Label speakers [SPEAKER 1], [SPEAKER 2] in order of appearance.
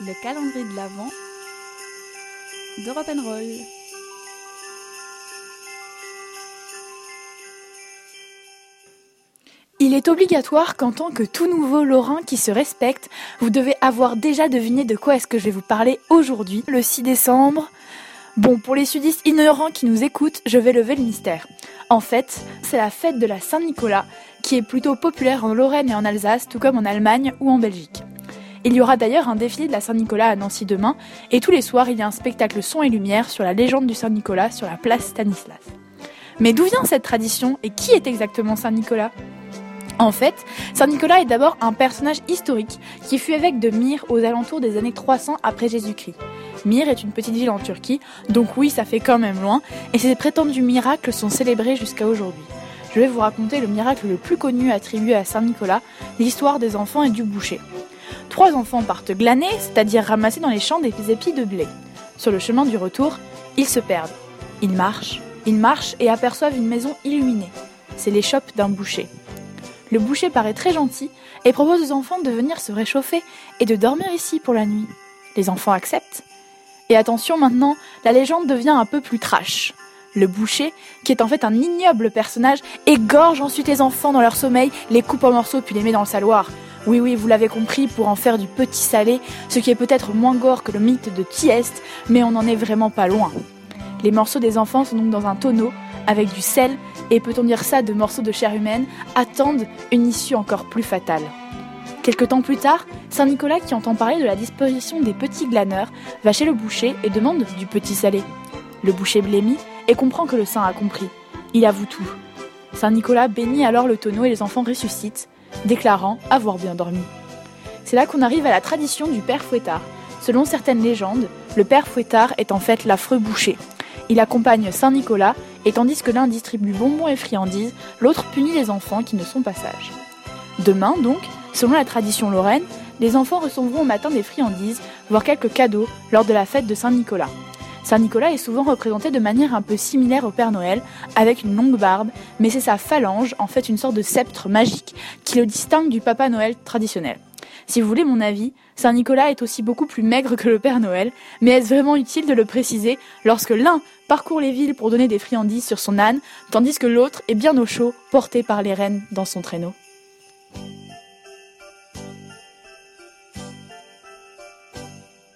[SPEAKER 1] le calendrier de l'Avent de Rock'n'Roll. Il est obligatoire qu'en tant que tout nouveau Lorrain qui se respecte, vous devez avoir déjà deviné de quoi est-ce que je vais vous parler aujourd'hui, le 6 décembre. Bon, pour les sudistes ignorants qui nous écoutent, je vais lever le mystère. En fait, c'est la fête de la Saint-Nicolas, qui est plutôt populaire en Lorraine et en Alsace, tout comme en Allemagne ou en Belgique. Il y aura d'ailleurs un défilé de la Saint-Nicolas à Nancy demain, et tous les soirs il y a un spectacle son et lumière sur la légende du Saint-Nicolas sur la place Stanislas. Mais d'où vient cette tradition et qui est exactement Saint-Nicolas? En fait, Saint Nicolas est d'abord un personnage historique qui fut évêque de Myre aux alentours des années 300 après Jésus-Christ. Myre est une petite ville en Turquie, donc oui, ça fait quand même loin, et ses prétendus miracles sont célébrés jusqu'à aujourd'hui. Je vais vous raconter le miracle le plus connu attribué à Saint Nicolas, l'histoire des enfants et du boucher. Trois enfants partent glaner, c'est-à-dire ramasser dans les champs des épis de blé. Sur le chemin du retour, ils se perdent. Ils marchent, ils marchent et aperçoivent une maison illuminée. C'est l'échoppe d'un boucher. Le boucher paraît très gentil et propose aux enfants de venir se réchauffer et de dormir ici pour la nuit. Les enfants acceptent. Et attention maintenant, la légende devient un peu plus trash. Le boucher, qui est en fait un ignoble personnage, égorge ensuite les enfants dans leur sommeil, les coupe en morceaux puis les met dans le saloir. Oui, oui, vous l'avez compris, pour en faire du petit salé, ce qui est peut-être moins gore que le mythe de Thieste, mais on n'en est vraiment pas loin. Les morceaux des enfants sont donc dans un tonneau, avec du sel, et peut-on dire ça de morceaux de chair humaine, attendent une issue encore plus fatale. Quelque temps plus tard, Saint Nicolas, qui entend parler de la disposition des petits glaneurs, va chez le boucher et demande du petit salé. Le boucher blêmit et comprend que le saint a compris. Il avoue tout. Saint Nicolas bénit alors le tonneau et les enfants ressuscitent, déclarant avoir bien dormi. C'est là qu'on arrive à la tradition du père fouettard. Selon certaines légendes, le père fouettard est en fait l'affreux boucher. Il accompagne Saint Nicolas et tandis que l'un distribue bonbons et friandises, l'autre punit les enfants qui ne sont pas sages. Demain, donc, selon la tradition lorraine, les enfants recevront au matin des friandises, voire quelques cadeaux, lors de la fête de Saint-Nicolas. Saint-Nicolas est souvent représenté de manière un peu similaire au Père Noël, avec une longue barbe, mais c'est sa phalange, en fait une sorte de sceptre magique, qui le distingue du Papa Noël traditionnel. Si vous voulez mon avis, Saint Nicolas est aussi beaucoup plus maigre que le Père Noël, mais est-ce vraiment utile de le préciser lorsque l'un parcourt les villes pour donner des friandises sur son âne, tandis que l'autre est bien au chaud, porté par les reines dans son traîneau?